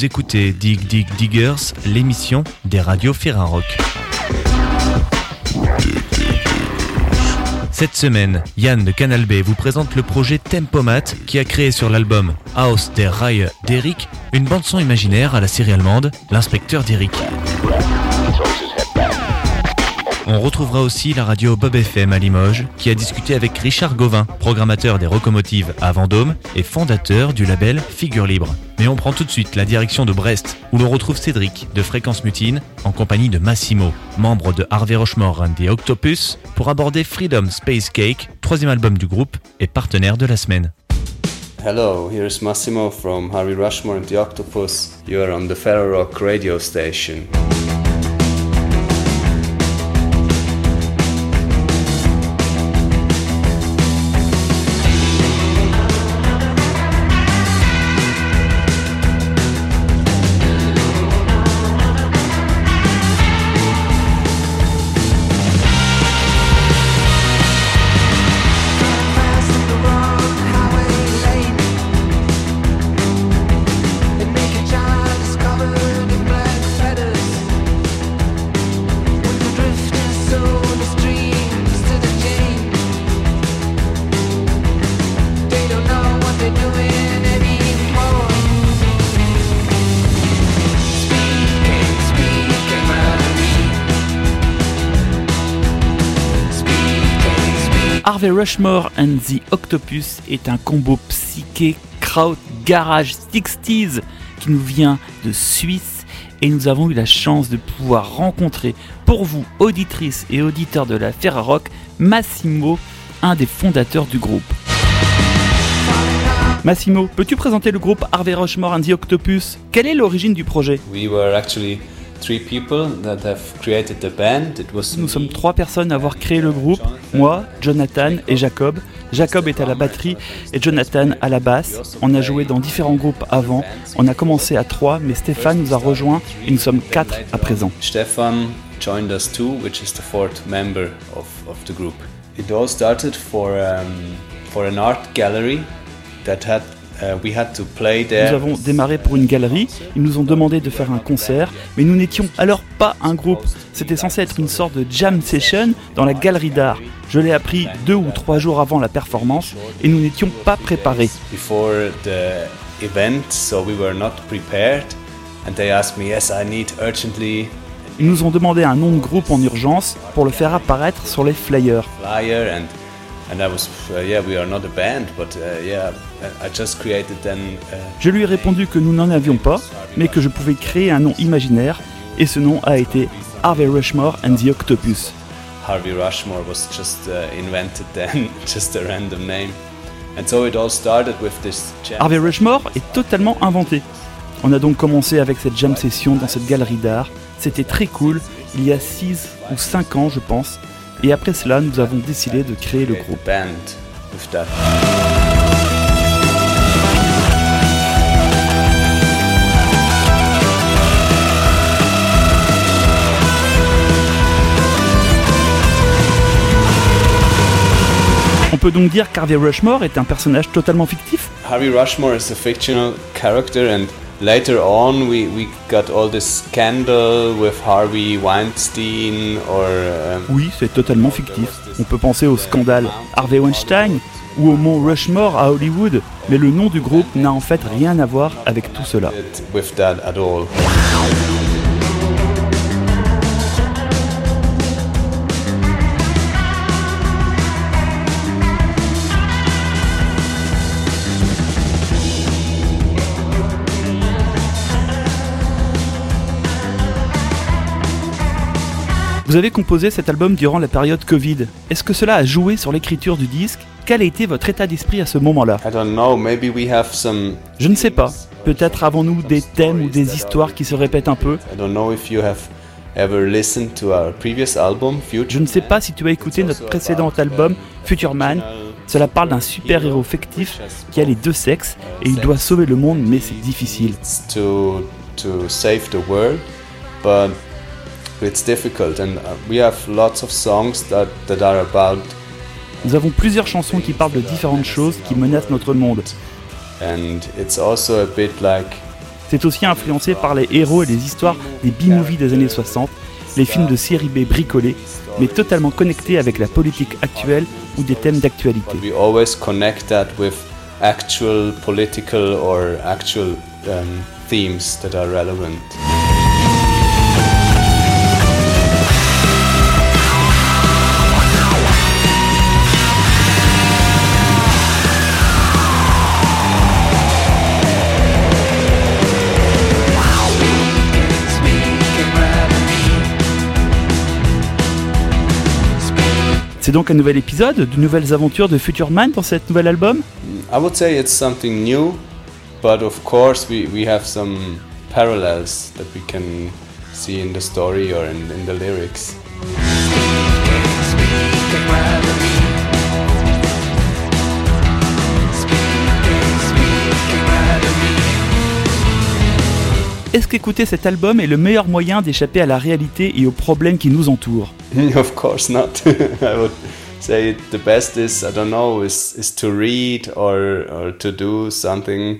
Vous écoutez Dig Dig Diggers, l'émission des radios Ferrarock. Cette semaine, Yann de Canal B vous présente le projet Tempomat qui a créé sur l'album House der Reihe d'Eric une bande-son imaginaire à la série allemande L'inspecteur d'Eric. On retrouvera aussi la radio Bob FM à Limoges, qui a discuté avec Richard Gauvin, programmateur des Rocomotives à Vendôme et fondateur du label Figure Libre. Mais on prend tout de suite la direction de Brest, où l'on retrouve Cédric de Fréquence Mutine, en compagnie de Massimo, membre de Harvey Rochemore and the Octopus, pour aborder Freedom Space Cake, troisième album du groupe et partenaire de la semaine. Hello, here's Massimo from Harvey Rushmore and the Octopus. You are on the Ferrorock radio station. Harvey Rushmore and the Octopus est un combo psyché kraut garage 60s qui nous vient de Suisse et nous avons eu la chance de pouvoir rencontrer pour vous, auditrices et auditeurs de la Ferrarock, Massimo, un des fondateurs du groupe. Massimo, peux-tu présenter le groupe Harvey Rushmore and the Octopus? Quelle est l'origine du projet? Three people that have created the band. It was Nous me, sommes trois personnes à avoir créé le groupe, moi, Jonathan et Jacob. Jacob est à la batterie et Jonathan à la basse. On a joué dans différents groupes avant. On a commencé à trois, mais Stéphane nous a rejoints et nous sommes quatre à présent. Stefan joined us too, which is the fourth member of, of the group. It all started for um, for an art gallery that had uh, play Nous avons démarré pour une galerie, ils nous ont demandé de faire un concert, mais nous n'étions alors pas un groupe. C'était censé être une sorte de jam session dans la galerie d'art. Je l'ai appris deux ou trois jours avant la performance et nous n'étions pas préparés. Ils nous ont demandé un nom de groupe en urgence pour le faire apparaître sur les flyers. Uh, Je lui ai répondu que nous n'en avions pas, mais que je pouvais créer un nom imaginaire, et ce nom a été Harvey Rushmore and the Octopus. Harvey Rushmore was just uh, invented then just a random name and so it all started with this jam Harvey Rushmore est totalement inventé. On a donc commencé avec cette jam session dans cette galerie d'art. C'était très cool, il y a 6 ou 5 ans je pense. Et après cela, nous avons décidé de créer le groupe. Peut donc dire qu'Harvey Rushmore est un personnage totalement fictif Harvey Rushmore is a fictional character, and later on we, we got all this scandal with Harvey Weinstein or. Um, Oui, c'est totalement fictif. On peut penser au scandale Harvey Weinstein ou au mont Rushmore à Hollywood, mais le nom du groupe n'a en fait rien à voir avec tout cela. it with that at all. Vous avez composé cet album durant la période Covid. Est-ce que cela a joué sur l'écriture du disque? Quel a été votre état d'esprit à ce moment-là? I don't know, maybe we have some. Je ne sais pas. Peut-être avons-nous des thèmes ou des histoires qui se répètent un peu I don't know if you have ever listened to our previous album, Je ne sais pas si tu as écouté notre précédent album, Future Man. Cela parle d'un super-héros fictif qui a les deux sexes et il doit sauver le monde, mais c'est difficile. It's difficult, and we have lots of songs that that are about Nous avons plusieurs chansons qui parlent de différentes choses qui menacent notre monde. and it's also a bit like C'est aussi influencé par les héros et les histoires des B-movies des années 60, les films de série B bricolés, mais totalement connectés avec la politique actuelle ou des thèmes d'actualité. We always connect that with actual political or actual um, themes that are relevant. C'est donc un nouvel épisode, de nouvelles aventures de Future Man dans cet nouvel album I would say it's something new, but of course we, we have some parallels that we can see in the story or in, in the lyrics. Est-ce qu'écouter cet album est le meilleur moyen d'échapper à la réalité et aux problèmes qui nous entourent? Of course not. I would say the best is I don't know is is to read or or to do something.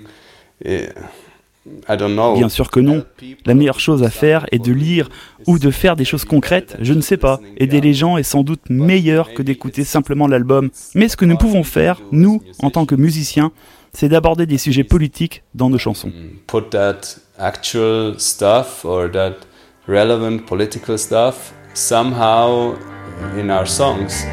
I don't know. Bien sûr que non. La meilleure chose à faire est de lire ou de faire des choses concrètes, je ne sais pas. Aider les gens est sans doute meilleur que d'écouter simplement l'album. Mais ce que nous pouvons faire, nous, en tant que musiciens, c'est d'aborder des sujets politiques dans nos chansons. Mm, Put that actual stuff or that relevant political stuff somehow in our songs.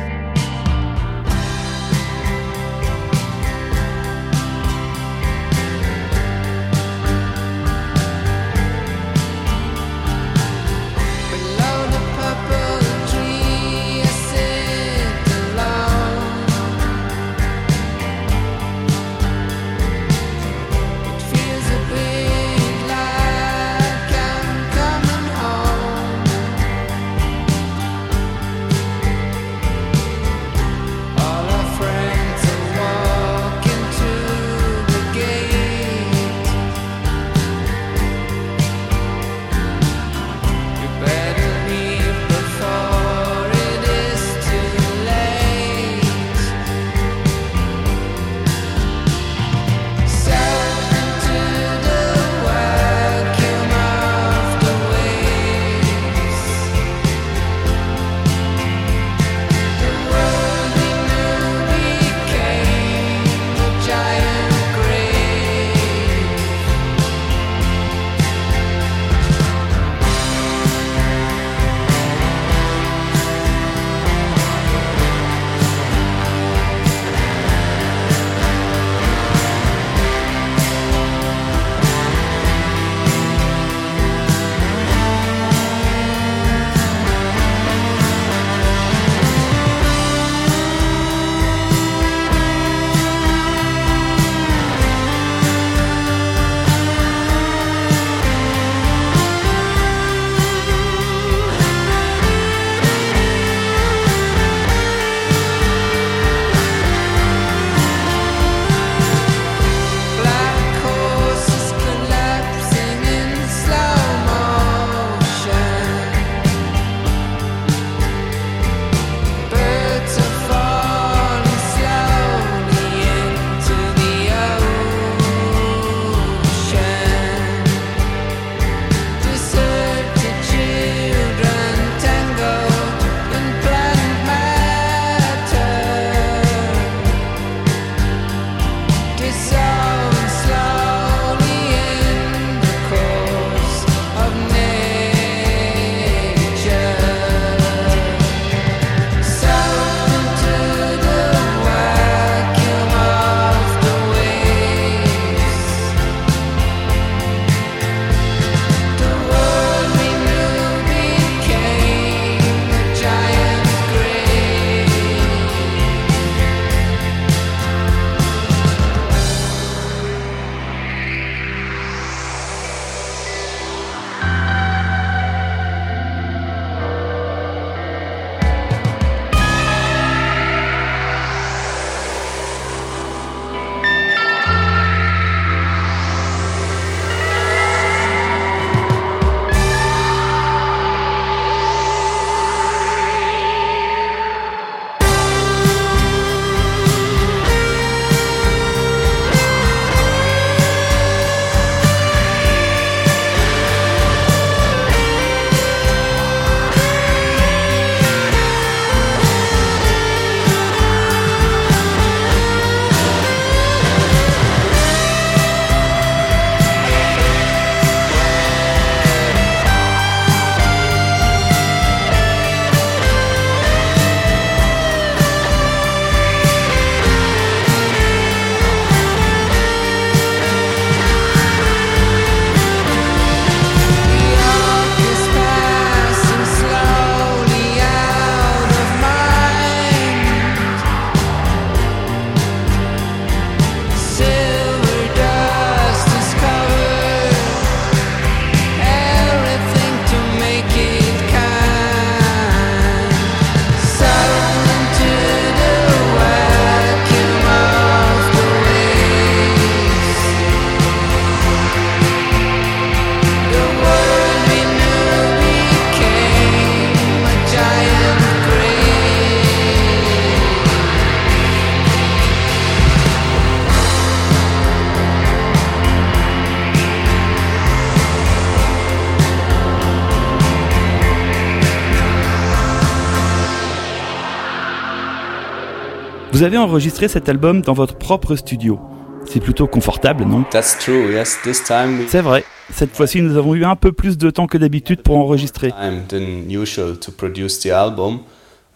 Vous avez enregistré cet album dans votre propre studio. C'est plutôt confortable, non? That's true. Yes, this time we C'est vrai. Cette fois-ci, nous avons eu un peu plus de temps que d'habitude pour enregistrer. time than usual to produce the album.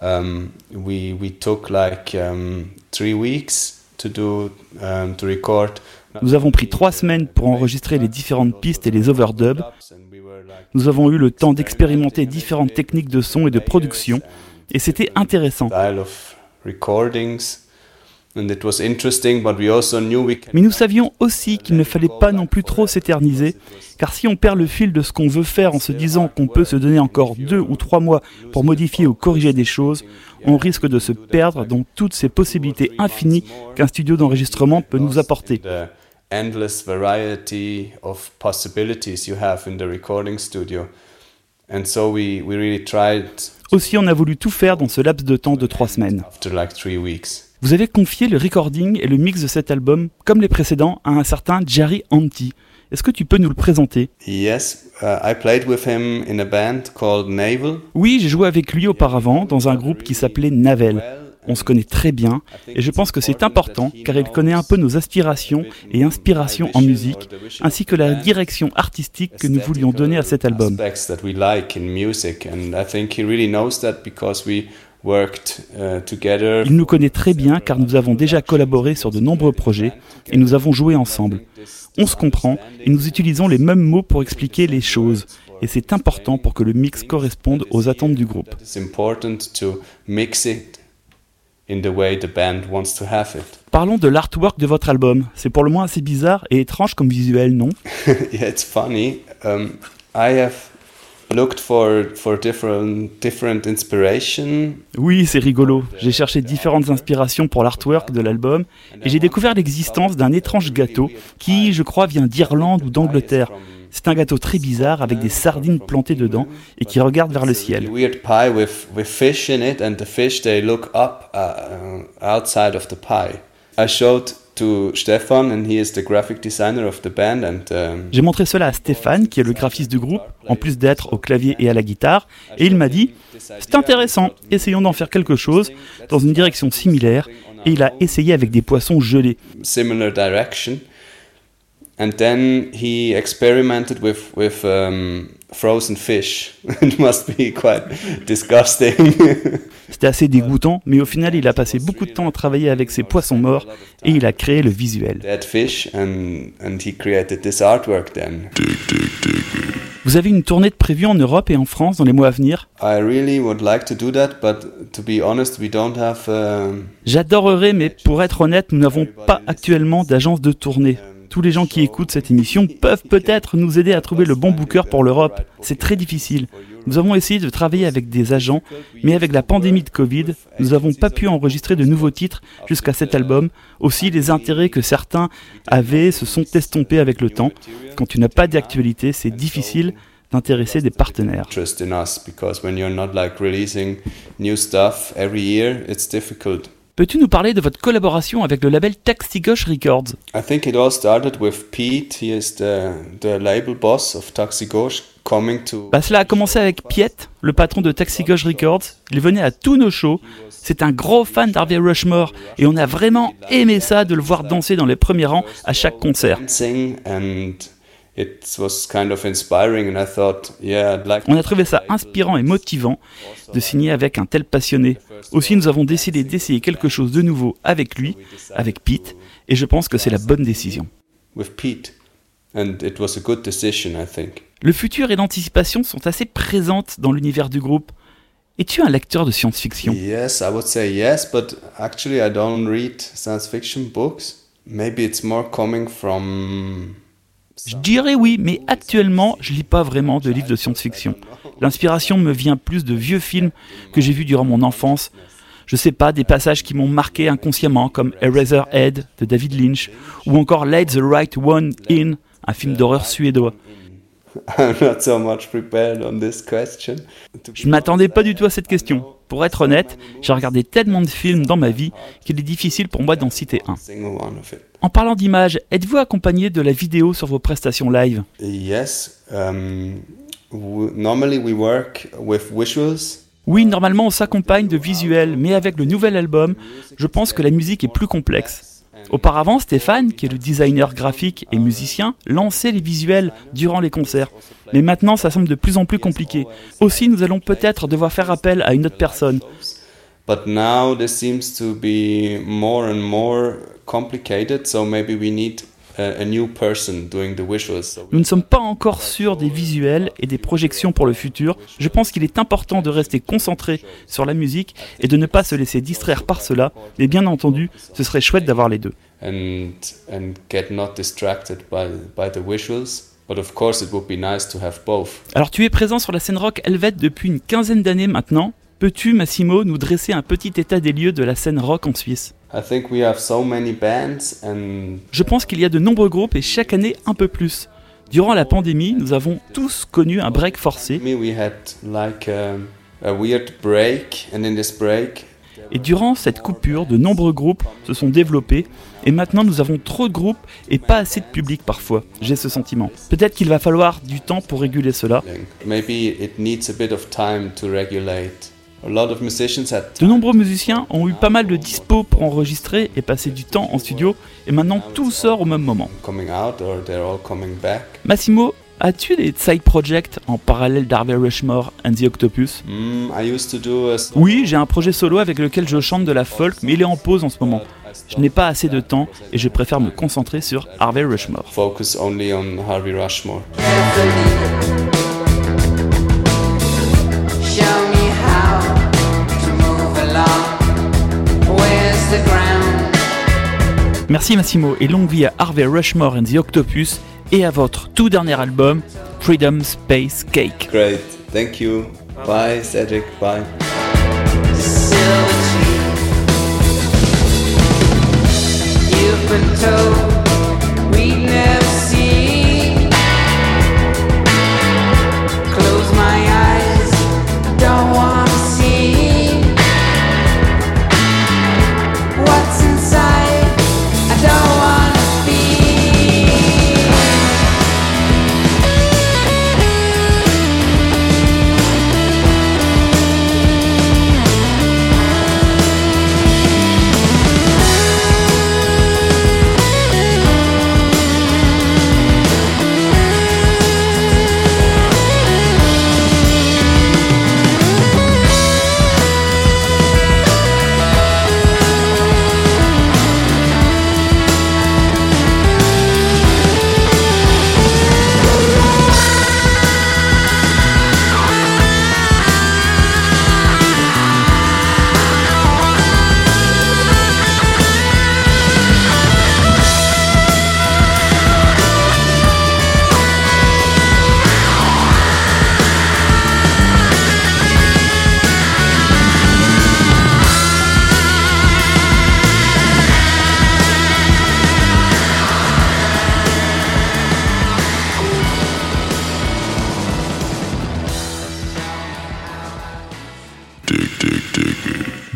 Um, we we took like um, three weeks to do um, to record. Nous avons pris trois semaines pour enregistrer les différentes pistes et les overdubs. Nous avons eu le temps d'expérimenter différentes techniques de son et de production, et c'était intéressant. Recordings, and it was interesting. But we also knew we can. Mais nous savions aussi qu'il ne fallait pas non plus trop s'éterniser, car si on perd le fil de ce qu'on veut faire en se disant qu'on peut se donner encore deux ou trois mois pour modifier ou corriger des choses, on risque de se perdre dans toutes ces possibilités infinies qu'un studio d'enregistrement peut nous apporter. Endless variety of possibilities you have in the recording studio, Aussi, on a voulu tout faire dans ce laps de temps de trois semaines. Vous avez confié le recording et le mix de cet album, comme les précédents, à un certain Jerry Anti. Est-ce que tu peux nous le présenter? Oui, j'ai joué avec lui auparavant dans un groupe qui s'appelait Navel. On se connaît très bien et je pense que c'est important car il connaît un peu nos aspirations et inspirations en musique, ainsi que la direction artistique que nous voulions donner à cet album. Uh. Il nous connaît très bien car nous avons déjà collaboré sur de nombreux projets et nous avons joué ensemble. On se comprend et nous utilisons les mêmes mots pour expliquer les choses. Et c'est important pour que le mix corresponde aux attentes du groupe. It's important to mix it in the way the band wants to have it. Parlons de l'artwork de votre album. C'est pour le moins assez bizarre et étrange comme visuel, non? Yeah, it's funny. Um, I have looked for for different different inspiration. Oui, c'est rigolo. J'ai cherché différentes inspirations pour l'artwork de l'album et j'ai découvert l'existence d'un étrange gâteau qui, je crois, vient d'Irlande ou d'Angleterre. C'est un gâteau très bizarre avec des sardines plantées dedans et qui regarde vers le ciel. um, J'ai montré cela à Stéphane, qui est le graphiste du groupe, en plus d'être au clavier et à la guitare, et il m'a dit C'est intéressant, essayons d'en faire quelque chose dans une direction similaire, et il a essayé avec des poissons gelés. similar direction. And then he experimented with with um, frozen fish. it must be quite disgusting. C'était assez dégoûtant, mais au final, il a passé beaucoup de temps à travailler avec ces poissons morts, et il a créé le visuel. Dead fish, and and he created this artwork. Then Vous avez une tournée de prévue en Europe et en France dans les mois à venir? I really would like to do that, but to be honest, we don't have. Um, J'adorerais, mais pour être honnête, nous n'avons pas actuellement d'agence de tournée. Tous les gens qui écoutent cette émission peuvent peut-être nous aider à trouver le bon booker pour l'Europe. C'est très difficile. Nous avons essayé de travailler avec des agents, mais avec la pandémie de Covid, nous n'avons pas pu enregistrer de nouveaux titres jusqu'à cet album. Aussi, les intérêts que certains avaient se sont estompés avec le temps. Quand tu n'as pas d'actualité, c'est difficile d'intéresser des partenaires. Peux-tu nous parler de votre collaboration avec le label Taxi Gauche Records? I think it all started with Pete. He is the the label boss of Taxi Gauche, coming to. Bah, cela a commencé avec Piet, le patron de Taxi Gauche Records. Il venait à tous nos shows. C'est un gros fan d'Harvey Rushmore et on a vraiment aimé ça de le voir danser dans les premiers rangs à chaque concert. and it was kind of inspiring and I thought yeah I'd like On a trouvé ça inspirant et motivant de signer avec un tel passionné. Aussi, nous avons décidé d'essayer quelque chose de nouveau avec lui, avec Pete, et je pense que c'est la bonne décision. with Pete and it was a good decision I think Le futur et l'anticipation sont assez présentes dans l'univers du groupe. Es-tu un lecteur de science-fiction? Je dirais oui, mais actuellement, je lis pas vraiment de livres de science-fiction. L'inspiration me vient plus de vieux films que j'ai vus durant mon enfance. Je sais pas, des passages qui m'ont marqué inconsciemment, comme Eraserhead de David Lynch, ou encore Let the Right One In, un film d'horreur suédois. I'm not so much prepared on this question Je m'attendais pas du tout à cette question. Pour être honnête, j'ai regardé tellement de films dans ma vie qu'il est difficile pour moi d'en citer un. En parlant d'images, êtes-vous accompagné de la vidéo sur vos prestations live? Oui, normalement on s'accompagne de visuels, mais avec le nouvel album, je pense que la musique est plus complexe. Auparavant, Stéphane, qui est le designer graphique et musicien, lançait les visuels durant les concerts. Mais maintenant, ça semble de plus en plus compliqué. Aussi, nous allons peut-être devoir faire appel à une autre personne. But now this seems to be more and more complicated, so maybe we need nous ne sommes pas encore sûrs des visuels et des projections pour le futur. Je pense qu'il est important de rester concentré sur la musique et de ne pas se laisser distraire par cela. Mais bien entendu, ce serait chouette d'avoir les deux. Alors tu es présent sur la scène rock helvète depuis une quinzaine d'années maintenant. Peux-tu, Massimo, nous dresser un petit état des lieux de la scène rock en Suisse? Je pense qu'il y a de nombreux groupes et chaque année un peu plus. Durant la pandémie, nous avons tous connu un break forcé. Et durant cette coupure, de nombreux groupes se sont développés et maintenant nous avons trop de groupes et pas assez de public parfois. J'ai ce sentiment. Peut-être qu'il va falloir du temps pour réguler cela. Maybe it needs a bit of time to regulate. De nombreux musiciens ont eu pas mal de dispo pour enregistrer et passer du temps en studio, et maintenant tout sort au même moment. Massimo, as-tu des side projects en parallèle d'Harvey Rushmore and the Octopus? Oui, j'ai un projet solo avec lequel je chante de la folk, mais il est en pause en ce moment. Je n'ai pas assez de temps et je préfère me concentrer sur Harvey Rushmore. Focus only on Harvey Rushmore. Merci Massimo et longue vie à Harvey Rushmore and the Octopus et à votre tout dernier album, Freedom Space Cake. Great, thank you. Bye Cedric, bye.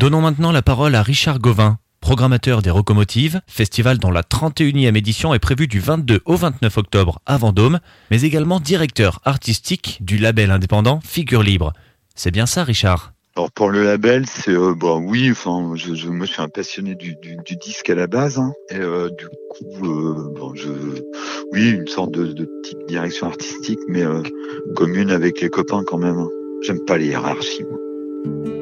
Donnons maintenant la parole à Richard Gauvin, programmateur des Locomotives, festival dont la 31e édition est prévue du 22 au 29 octobre à Vendôme, mais également directeur artistique du label indépendant Figure Libre. C'est bien ça, Richard? Alors pour le label, c'est euh, bon oui, enfin je, je, moi je suis un passionné du, disque à la base hein. et euh, du coup euh, bon oui une sorte de, de petite direction artistique mais euh, commune avec les copains quand même. Hein. J'aime pas les hiérarchies. Moi.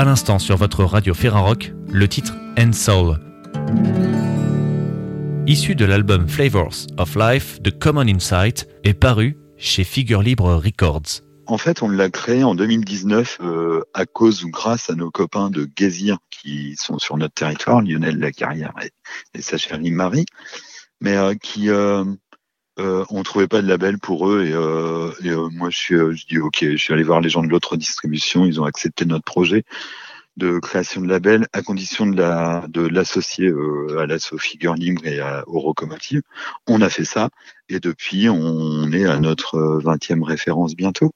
À l'instant sur votre radio Ferrarock, le titre End Soul. Issu de l'album Flavors of Life de Common Insight est paru chez Figure Libre Records. En fait, on l'a créé en 2019 euh, à cause ou grâce à nos copains de Gazir qui sont sur notre territoire, Lionel Lacarrière et, et sa chérie Marie, mais euh, qui euh, euh, on trouvait pas de label pour eux et, euh, et, euh, moi je suis euh, dis ok, je suis allé voir les gens de l'autre distribution, ils ont accepté notre projet de création de label à condition de la l'associer euh, à l'asso Figure Libre et à, au Rocomotive. On a fait ça et depuis on est à notre 20e référence bientôt.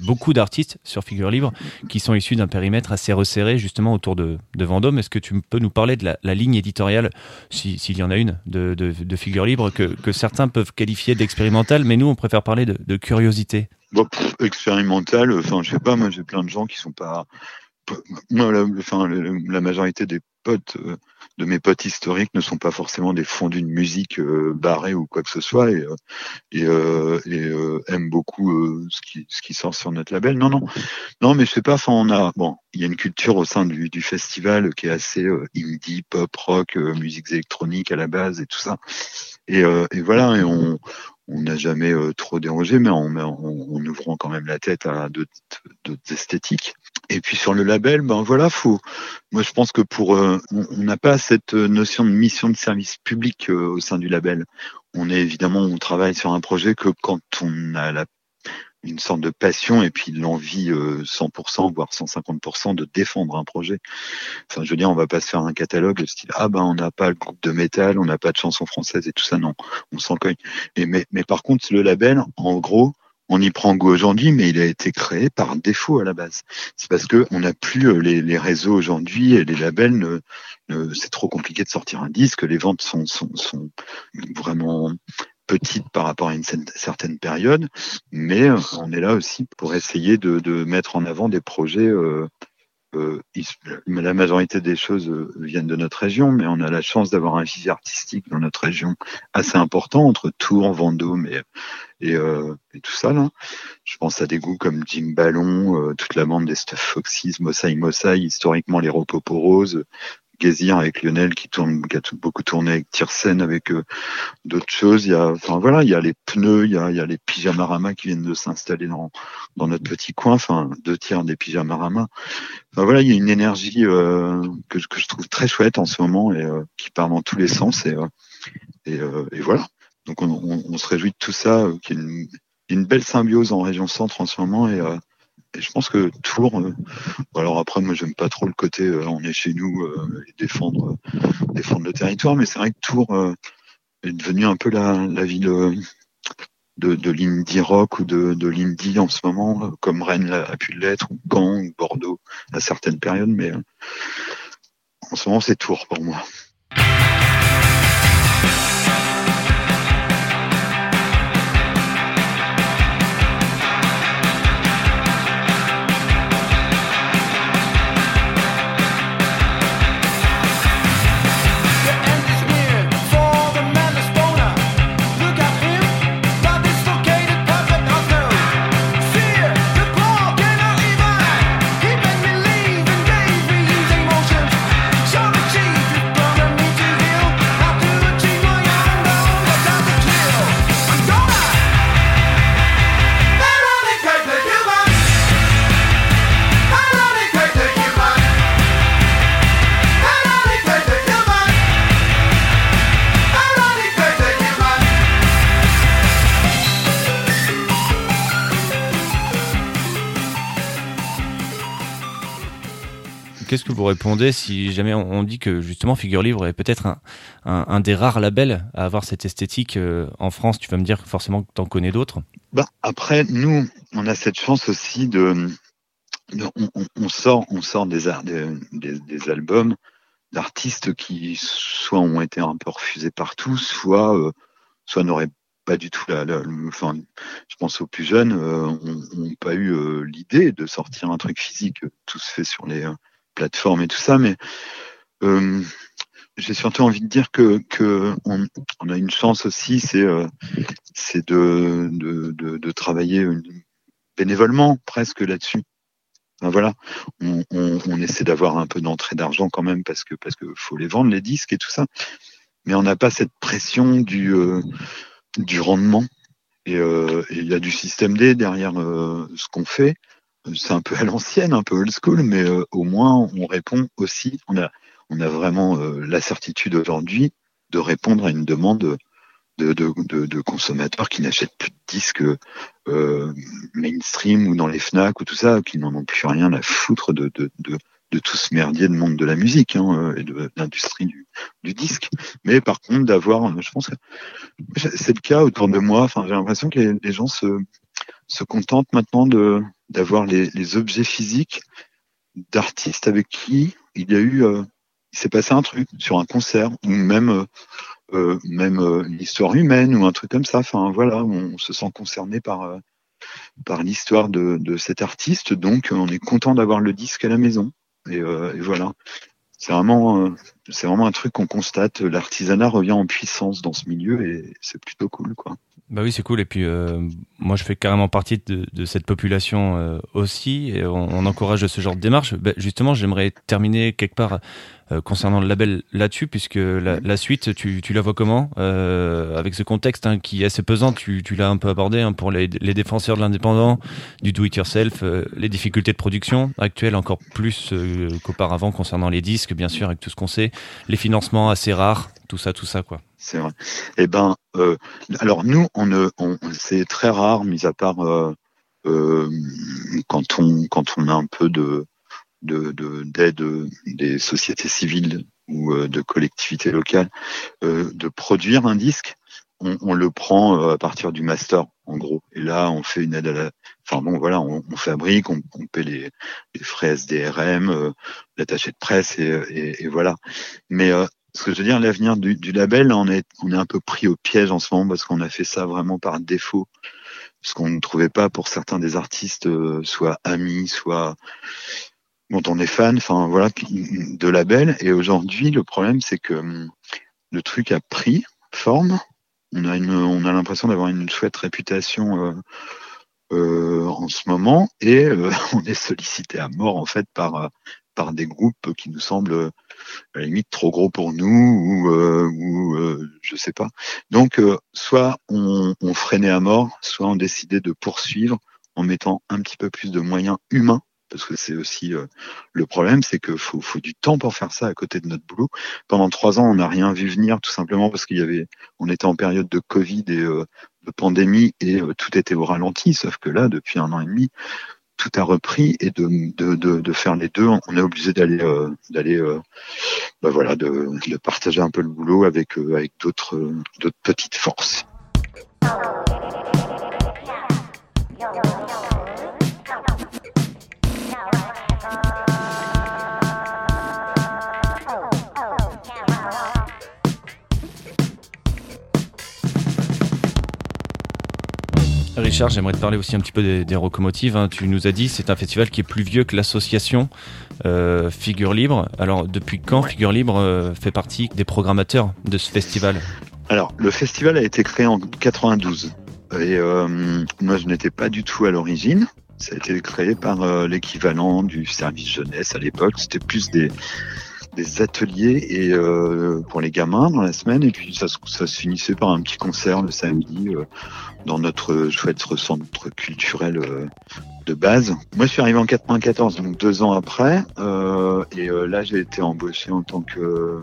Beaucoup d'artistes sur Figure Libre qui sont issus d'un périmètre assez resserré justement autour de, Vendôme. Est-ce que tu peux nous parler de la, ligne éditoriale, si- s'il y en a une, de, Figure Libre que, certains peuvent qualifier d'expérimentale, mais nous on préfère parler de, curiosité? Bon, pff, expérimental, enfin, je sais pas, moi j'ai plein de gens qui sont pas. Moi, la, enfin, la majorité des potes, euh, de mes potes historiques ne sont pas forcément des fondus de musique euh, ou quoi que ce soit et, euh, euh, et euh, aiment beaucoup euh, ce, qui, ce qui sort sur notre label. Non, non, non, mais sais pas, enfin, on a, bon, il y a une culture au sein du, du festival qui est assez indie, pop, rock, musiques électroniques à la base et tout ça. Et, et voilà, et on, on n'a jamais trop dérogé, mais en, en, en ouvrant quand même la tête à d'autres esthétiques. Et puis sur le label, ben voilà, faut. Moi, je pense que pour, euh, on n'a pas cette notion de mission de service public euh, au sein du label. On est évidemment, on travaille sur un projet que quand on a la une sorte de passion et puis l'envie euh, 100% voire 150% de défendre un projet. Enfin, je veux dire, on va pas se faire un catalogue style ah ben on n'a pas le groupe de métal, on n'a pas de chansons françaises et tout ça. Non, on s'en cogne. Et mais mais par contre le label, en gros, on y prend goût aujourd'hui, mais il a été créé par défaut à la base. C'est parce que on n'a plus euh, les, réseaux aujourd'hui et les labels ne, c'est trop compliqué de sortir un disque. Les ventes sont vraiment petites par rapport à une cer- certaine période, mais euh, on est là aussi pour essayer de, de mettre en avant des projets. Euh, euh, la majorité des choses euh, viennent de notre région, mais on a la chance d'avoir un vivier artistique dans notre région assez important entre Tours, Vendôme et, et, euh, et tout ça là. Je pense à des goûts comme Jim Ballon, euh, toute la bande des Stuff Foxys, Mossai Mossai, historiquement les Ropoporos, Gazir avec Lionel qui a beaucoup tourné avec Tiersen, avec euh, d'autres choses. Il y a, enfin voilà, il y a les pneus, il y a, il y a les pyjamarama qui viennent de s'installer dans, dans notre petit coin, enfin deux tiers des pyjamarama. Enfin voilà, il y a une énergie euh, que, que je trouve très chouette en ce moment et euh, qui part dans tous les sens et, euh, et, euh, et voilà. Donc on, on, on se réjouit de tout ça, qu'il y ait une, une belle symbiose en région centre en ce moment et, et je pense que Tours. euh, alors après, moi j'aime pas trop le côté euh, on est chez nous euh, et défendre euh, défendre le territoire, mais c'est vrai que Tours euh, est devenu un peu la, la ville euh, de, de l'indie rock ou de, de l'indie en ce moment, comme Rennes a pu l'être, ou Caen, ou Bordeaux à certaines périodes, mais en ce moment c'est Tours pour moi. Vous répondez si jamais on dit que justement Figure Libre est peut-être un, des rares labels à avoir cette esthétique euh, en France Tu vas me dire forcément que tu en connais d'autres. Bah, après, nous, on a cette chance aussi de. on, sort, on sort des, des, des, albums d'artistes qui soit ont été un peu refusés partout, soit, euh, soit n'auraient pas du tout la, enfin, je pense aux plus jeunes, euh, n'ont pas eu euh, l'idée de sortir un truc physique. Tout se fait sur les plateformes et tout ça, mais euh, j'ai surtout envie de dire que, on, a une chance aussi, c'est c'est de, travailler bénévolement presque là-dessus. Ben voilà, on, essaie d'avoir un peu d'entrée d'argent quand même parce que parce que faut les vendre les disques et tout ça, mais on n'a pas cette pression du du rendement. Euh, et il y a du système D derrière euh, ce qu'on fait. C'est un peu à l'ancienne, un peu old school, mais euh, au moins on répond aussi. On a, on a vraiment la certitude aujourd'hui de répondre à une demande de, de, de, de consommateurs qui n'achètent plus de disques mainstream ou dans les Fnac ou tout ça, qui n'en ont plus rien à foutre de, tout ce merdier de monde de la musique hein, euh, et de l'industrie du, du, disque. Mais par contre, d'avoir, euh, je pense que c'est le cas autour de moi. Enfin, j'ai l'impression que les, gens se, se contentent maintenant de d'avoir les, objets physiques d'artistes avec qui il y a eu, euh, il s'est passé un truc sur un concert ou même euh, même une histoire humaine ou un truc comme ça. Enfin, voilà, on se sent concerné par par l'histoire de, de cet artiste, donc on est content d'avoir le disque à la maison. Et, euh, voilà. C'est vraiment, euh, c'est vraiment un truc qu'on constate. L'artisanat revient en puissance dans ce milieu et c'est plutôt cool, quoi. Bah oui, c'est cool. Et puis, euh, moi, je fais carrément partie de, de cette population euh, aussi. Et on, on, encourage ce genre de démarche. Bah, justement, j'aimerais terminer quelque part euh, concernant le label là-dessus, puisque la, la suite, tu, tu, la vois comment euh, Avec ce contexte hein, qui est assez pesant, tu, tu l'as un peu abordé hein, pour les, les, défenseurs de l'indépendant, du do-it-yourself, euh, les difficultés de production actuelles encore plus qu'auparavant concernant les disques, bien sûr, avec tout ce qu'on sait, les financements assez rares, tout ça, tout ça, quoi. C'est vrai. Eh ben, euh, alors nous, on, on c'est très rare, mis à part euh, euh, quand on quand on a un peu de d'aide de, des sociétés civiles ou de collectivités locales, de produire un disque, on, on, le prend euh, à partir du master, en gros. Et là, on fait une aide à la... Enfin bon, voilà, on, on fabrique, on, on, paie les, les frais SDRM, euh, l'attaché de presse, et, et, et, voilà. Mais ce que je veux dire, l'avenir du, du, label, on est, on est un peu pris au piège en ce moment parce qu'on a fait ça vraiment par défaut, parce qu'on ne trouvait pas pour certains des artistes, soit amis, soit dont on est fan, enfin voilà, de label. Et aujourd'hui, le problème, c'est que hum, le truc a pris forme. On a une, on a l'impression d'avoir une chouette réputation euh, euh, en ce moment, et euh, on est sollicité à mort en fait par par des groupes qui nous semblent à la limite trop gros pour nous ou, ou je sais pas. Donc soit on, on freinait à mort, soit on décidait de poursuivre en mettant un petit peu plus de moyens humains parce que c'est aussi euh, le problème, c'est qu'il faut, du temps pour faire ça à côté de notre boulot. Pendant trois ans, on n'a rien vu venir, tout simplement parce qu'il y avait, on était en période de Covid et euh, de pandémie et euh, tout était au ralenti. Sauf que là, depuis un an et demi, tout a repris et de faire les deux, on est obligé d'aller d'aller bah voilà de, de, partager un peu le boulot avec avec d'autres d'autres petites forces. Richard, j'aimerais te parler aussi un petit peu des, des locomotives. Hein. Tu nous as dit c'est un festival qui est plus vieux que l'association euh, Figure Libre. Alors depuis quand Figure Libre euh, fait partie des programmateurs de ce festival? Alors le festival a été créé en 92 et euh, moi je n'étais pas du tout à l'origine. Ça a été créé par l'équivalent du service jeunesse à l'époque. C'était plus des des ateliers et euh, pour les gamins dans la semaine et puis ça, ça se finissait par un petit concert le samedi euh, dans notre chouette centre culturel euh, de base. Moi je suis arrivé en 94 donc deux ans après euh, et euh, là j'ai été embauché en tant que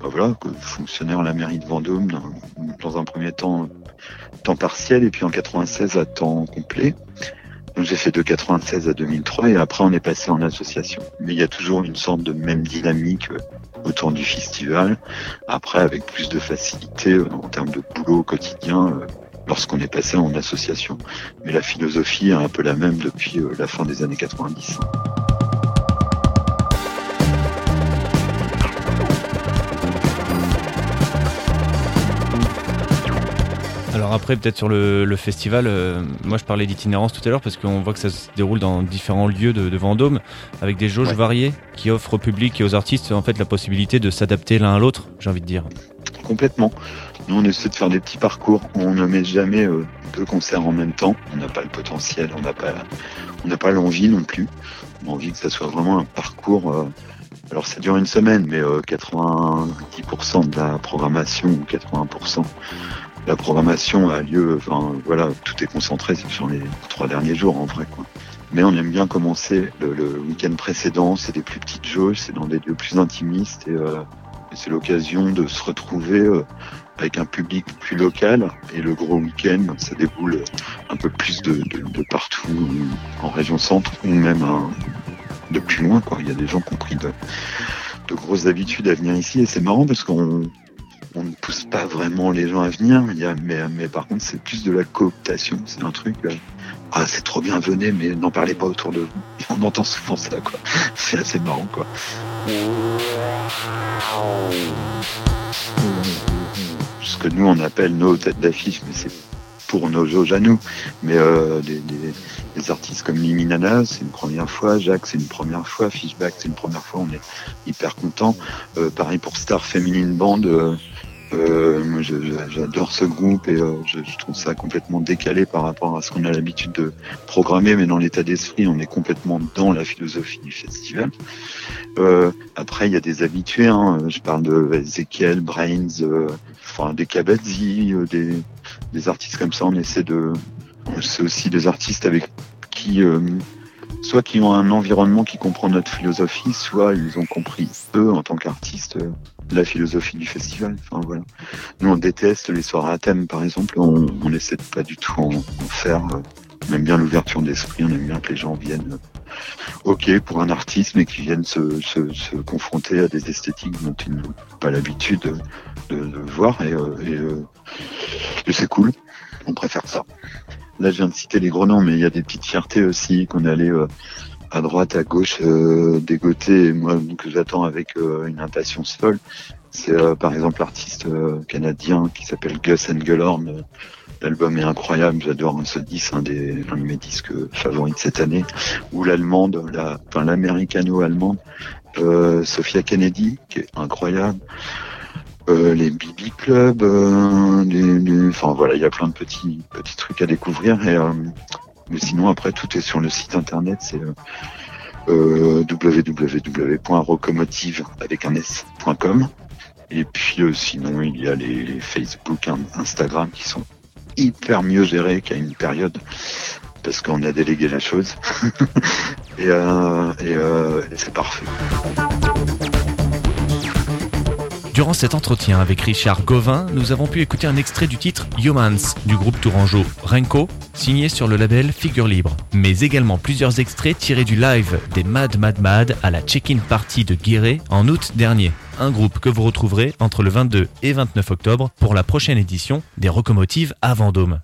bah voilà fonctionnaire à la mairie de Vendôme dans, dans, un premier temps temps partiel et puis en 96 à temps complet. Donc j'ai fait de 96 à 2003 et après on est passé en association. Mais il y a toujours une sorte de même dynamique euh, autour du festival. Après avec plus de facilité euh, en termes de boulot au quotidien euh, lorsqu'on est passé en association. Mais la philosophie est un peu la même depuis la fin des années 90. Alors après, peut-être sur le, festival, euh, moi je parlais d'itinérance tout à l'heure parce qu'on voit que ça se déroule dans différents lieux de, Vendôme avec des jauges variées qui offrent au public et aux artistes en fait la possibilité de s'adapter l'un à l'autre, j'ai envie de dire. Complètement. Nous on essaie de faire des petits parcours. On ne met jamais euh, deux concerts en même temps. On n'a pas le potentiel, on n'a pas, on n'a pas l'envie non plus. On a envie que ça soit vraiment un parcours. Euh, alors ça dure une semaine, mais 90% de la programmation ou 80% la programmation a lieu, enfin voilà, tout est concentré sur les trois derniers jours en vrai. Mais on aime bien commencer le, week-end précédent, c'est des plus petites jauges, c'est dans des lieux plus intimistes et, euh, c'est l'occasion de se retrouver euh, avec un public plus local et le gros week-end ça déboule un peu plus de, partout en région centre ou même de plus loin quoi. Il y a des gens qui ont pris de, de grosses habitudes à venir ici et c'est marrant parce qu'on on ne pousse pas vraiment les gens à venir, mais, par contre c'est plus de la cooptation, c'est un truc. Euh, ah c'est trop bien, venez, mais n'en parlez pas autour de vous. On entend souvent ça, quoi. C'est assez marrant, quoi. Ce que nous on appelle nos têtes d'affiche, mais c'est pour nos jauges à nous. Mais euh, des, artistes comme Liminana, c'est une première fois, Jacques, c'est une première fois, Fishback, c'est une première fois, on est hyper content. Euh, pareil pour Star Feminine Band, euh, J'adore ce groupe et euh, je, je, trouve ça complètement décalé par rapport à ce qu'on a l'habitude de programmer, mais dans l'état d'esprit, on est complètement dans la philosophie du festival. Euh, après, il y a des habitués. Hein. Je parle de Ezekiel, Brains, euh, enfin des Kabadzi, euh, des, des artistes comme ça. On essaie de. C'est aussi des artistes avec qui soit qui ont un environnement qui comprend notre philosophie, soit ils ont compris eux en tant qu'artistes la philosophie du festival. Enfin voilà. Nous on déteste les soirées à thème par exemple, on, on essaie de pas du tout en, faire. Euh, on aime bien l'ouverture d'esprit, on aime bien que les gens viennent euh, ok pour un artiste, mais qui viennent se, se, se confronter à des esthétiques dont ils n'ont pas l'habitude de, de, voir et, euh, et, c'est cool. On préfère ça. Là, je viens de citer les gros noms, mais il y a des petites fiertés aussi qu'on allait à droite, à gauche, euh, dégoté, moi que j'attends avec euh, une impatience folle. C'est euh, par exemple l'artiste euh, canadien qui s'appelle Gus Engelhorn. L'album est incroyable, j'adore ce disque, un, des, un de mes disques favoris de cette année. Ou l'allemande, la, enfin l'américano-allemande, Sophia Kennedy, qui est incroyable. les BB Club, enfin voilà, il y a plein de petits petits trucs à découvrir et mais sinon, après, tout est sur le site internet, c'est euh, euh avec un s.com. Et puis euh, sinon, il y a les Facebook, Instagram qui sont hyper mieux gérés qu'à une période parce qu'on a délégué la chose. et, euh, et, et c'est parfait. Durant cet entretien avec Richard Gauvin, nous avons pu écouter un extrait du titre Humans du groupe tourangeau Renko, signé sur le label Figure Libre, mais également plusieurs extraits tirés du live des Mad Mad Mad à la check-in party de Guéret en août dernier. Un groupe que vous retrouverez entre le 22 et 29 octobre pour la prochaine édition des Rocomotives à Vendôme.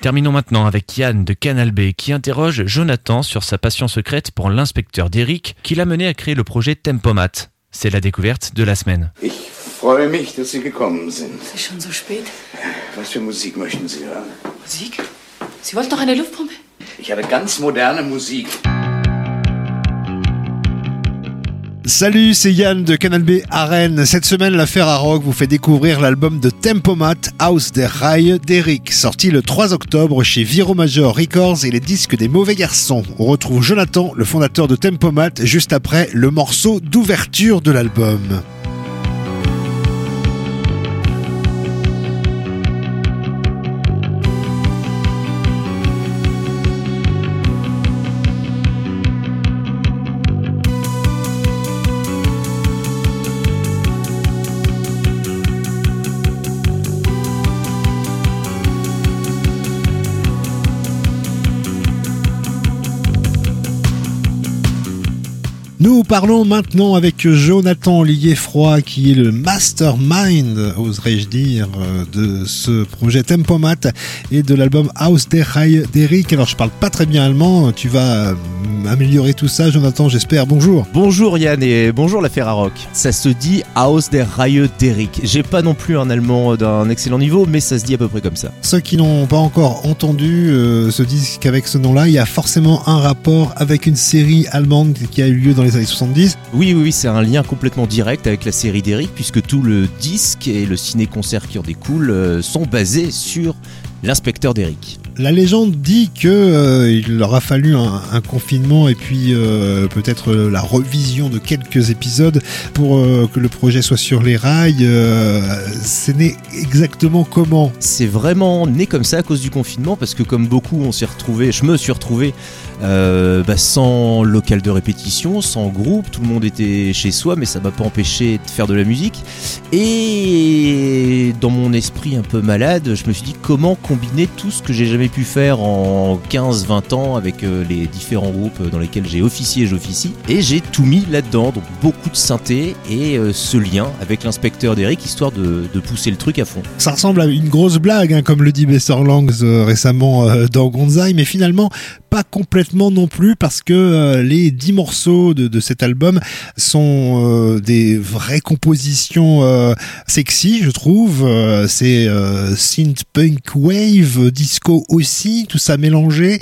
Terminons maintenant avec Yann de Canal B qui interroge Jonathan sur sa passion secrète pour l'inspecteur d'Eric qui l'a mené à créer le projet Tempomat. C'est la découverte de la semaine. Ich freue mich, dass Sie gekommen sind. Es ist schon so spät. Was für Musik möchten Sie hören? Musik? Sie wollten doch eine Luftpumpe? Ich habe ganz moderne Musik. Salut, c'est Yann de Canal B à. Cette semaine, l'affaire à rock vous fait découvrir l'album de Tempomat House der Reihe d'Eric, sorti le 3 octobre chez Viro Major Records et les disques des mauvais garçons. On retrouve Jonathan, le fondateur de Tempomat, juste après le morceau d'ouverture de l'album. Parlons maintenant avec Jonathan Lié-Froid, qui est le mastermind, oserais-je dire, de ce projet Tempomat et de l'album House der Reihe d'Eric. Alors, je parle pas très bien allemand, tu vas euh, améliorer tout ça, Jonathan, j'espère. Bonjour. Bonjour Yann et bonjour la Ferrarock. Ça se dit Haus der Reihe d'Eric. J'ai pas non plus un allemand d'un excellent niveau, mais ça se dit à peu près comme ça. Ceux qui n'ont pas encore entendu euh, se disent qu'avec ce nom-là, il y a forcément un rapport avec une série allemande qui a eu lieu dans les années 70. Oui, oui, oui, c'est un lien complètement direct avec la série d'Eric, puisque tout le disque et le ciné-concert qui en découle euh, sont basés sur l'inspecteur d'Eric. La légende dit que euh, il leur a fallu un, un confinement et puis euh, peut-être la revision de quelques épisodes pour euh, que le projet soit sur les rails. Euh, c'est né exactement comment C'est vraiment né comme ça à cause du confinement, parce que comme beaucoup, on s'est retrouvé, je me suis retrouvé euh, bah, sans local de répétition, sans groupe, tout le monde était chez soi, mais ça m'a pas empêché de faire de la musique. Et dans mon esprit un peu malade, je me suis dit comment combiner tout ce que j'ai jamais pu faire en 15-20 ans avec euh, les différents groupes dans lesquels j'ai officié et j'officie. Et j'ai tout mis là-dedans, donc beaucoup de synthé et euh, ce lien avec l'inspecteur d'Eric, histoire de, pousser le truc à fond. Ça ressemble à une grosse blague, hein, comme le dit Besser Langs euh, récemment dans Gonzai, mais finalement pas complètement non plus parce que euh, les dix morceaux de, de cet album sont euh, des vraies compositions euh, sexy, je trouve. C'est synth punk wave, disco aussi, tout ça mélangé.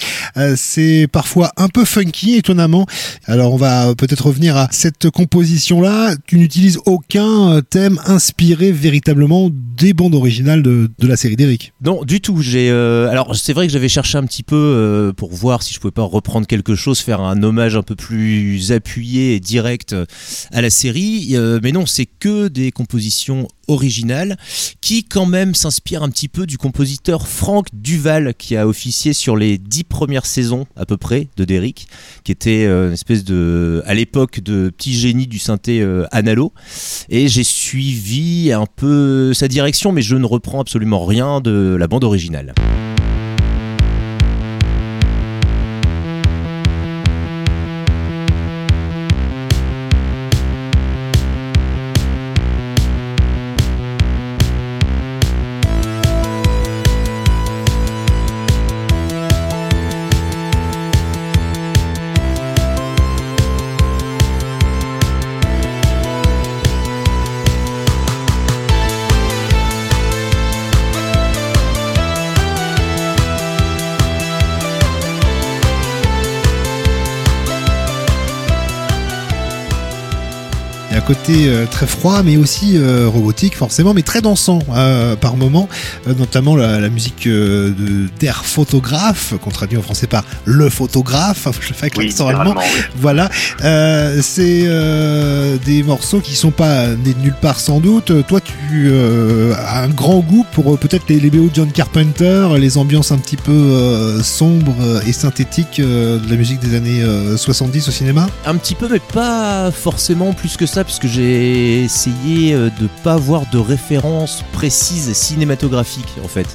C'est parfois un peu funky, étonnamment. Alors on va peut-être revenir à cette composition-là. Tu n'utilises aucun thème inspiré véritablement des bandes originales de, de la série d'Eric. Non, du tout. J'ai alors c'est vrai que j'avais cherché un petit peu pour voir si je pouvais pas reprendre quelque chose, faire un hommage un peu plus appuyé et direct euh, à la série, Euh, mais non, c'est que des compositions originales qui quand même s'inspirent un petit peu du compositeur Franck Duval qui a officié sur les dix premières saisons à peu près de Derrick, qui était euh, une espèce de à l'époque de petit génie du synthé analo. Et j'ai suivi un peu sa direction, mais je ne reprends absolument rien de la bande originale. Côté euh, très froid, mais aussi euh, robotique, forcément, mais très dansant euh, par moment, euh, notamment la, la musique euh, d'Air Photographe, qu'on traduit en français par le photographe. Enfin, je le fais avec l'accent allemand. Voilà, euh, c'est euh, des morceaux qui sont pas nés de nulle part sans doute. Toi, tu euh, as un grand goût pour euh, peut-être les, les BO de John Carpenter, les ambiances un petit peu euh, sombres et synthétiques euh, de la musique des années euh, 70 au cinéma? Un petit peu, mais pas forcément plus que ça, puisque j'ai essayé euh, de pas avoir de référence précise cinématographique en fait.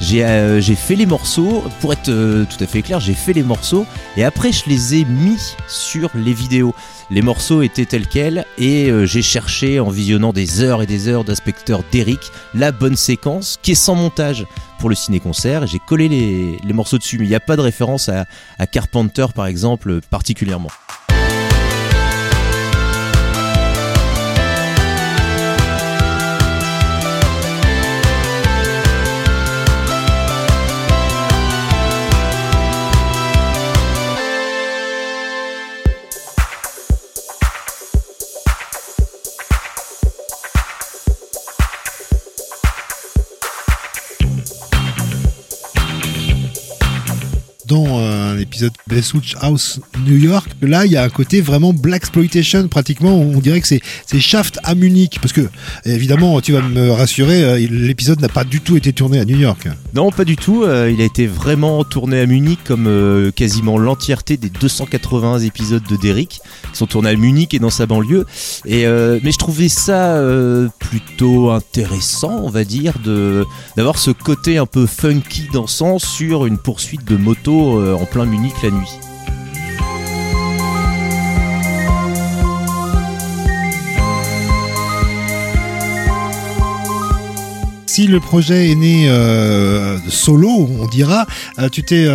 J'ai euh, fait les morceaux, pour être euh, tout à fait clair, j'ai fait les morceaux et après je les ai mis sur les vidéos. Les morceaux étaient tels quels et j'ai cherché en visionnant des heures et des heures d'inspecteur d'Eric la bonne séquence qui est sans montage pour le ciné-concert j'ai collé les, les morceaux dessus. Mais il n'y a pas de référence à, à Carpenter par exemple particulièrement. Dans euh, un épisode Witch House New York, là il y a un côté vraiment black exploitation pratiquement. On dirait que c'est Shaft à Munich parce que évidemment tu vas me rassurer, euh, l'épisode n'a pas du tout été tourné à New York. Non, pas du tout. euh, il a été vraiment tourné à Munich comme quasiment l'entièreté des 280 épisodes de Derrick qui sont tournés à Munich et dans sa banlieue. Mais je trouvais ça plutôt intéressant, on va dire, d'avoir ce côté un peu funky dansant sur une poursuite de moto euh, en plein Munich la nuit. Si le projet est né euh, solo, on dira, euh, tu t'es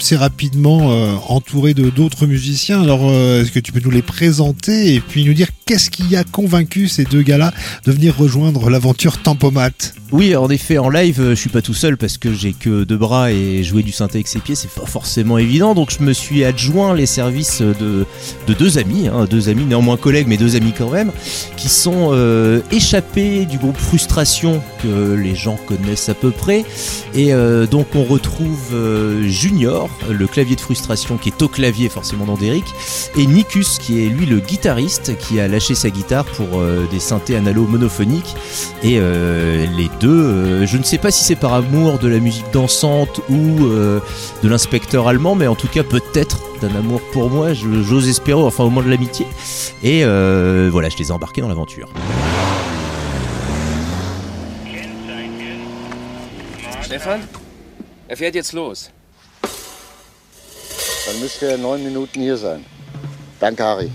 assez rapidement euh, entouré de d'autres musiciens. Alors, euh, est-ce que tu peux nous les présenter et puis nous dire qu'est-ce qui a convaincu ces deux gars-là de venir rejoindre l'aventure Tempomat? Oui, en effet, en live, je suis pas tout seul parce que j'ai que deux bras et jouer du synthé avec ses pieds, c'est pas forcément évident. Donc, je me suis adjoint les services de, de deux amis, hein, deux amis néanmoins collègues, mais deux amis quand même, qui sont euh, échappés du groupe Frustration que les gens connaissent à peu près. Et donc, on retrouve euh, Le clavier de Frustration, qui est au clavier forcément dans Derrick, et Nikus, qui est lui le guitariste, qui a lâché sa guitare pour euh, des synthés analo monophoniques. Et euh, les deux, euh, je ne sais pas si c'est par amour de la musique dansante ou de l'inspecteur allemand, mais en tout cas peut-être d'un amour pour moi, j'ose espérer, enfin au moins de l'amitié. Et voilà, je les ai embarqués dans l'aventure. Stefan, er jetzt los. Dann müsste er neun Minuten hier sein. Danke, Harry.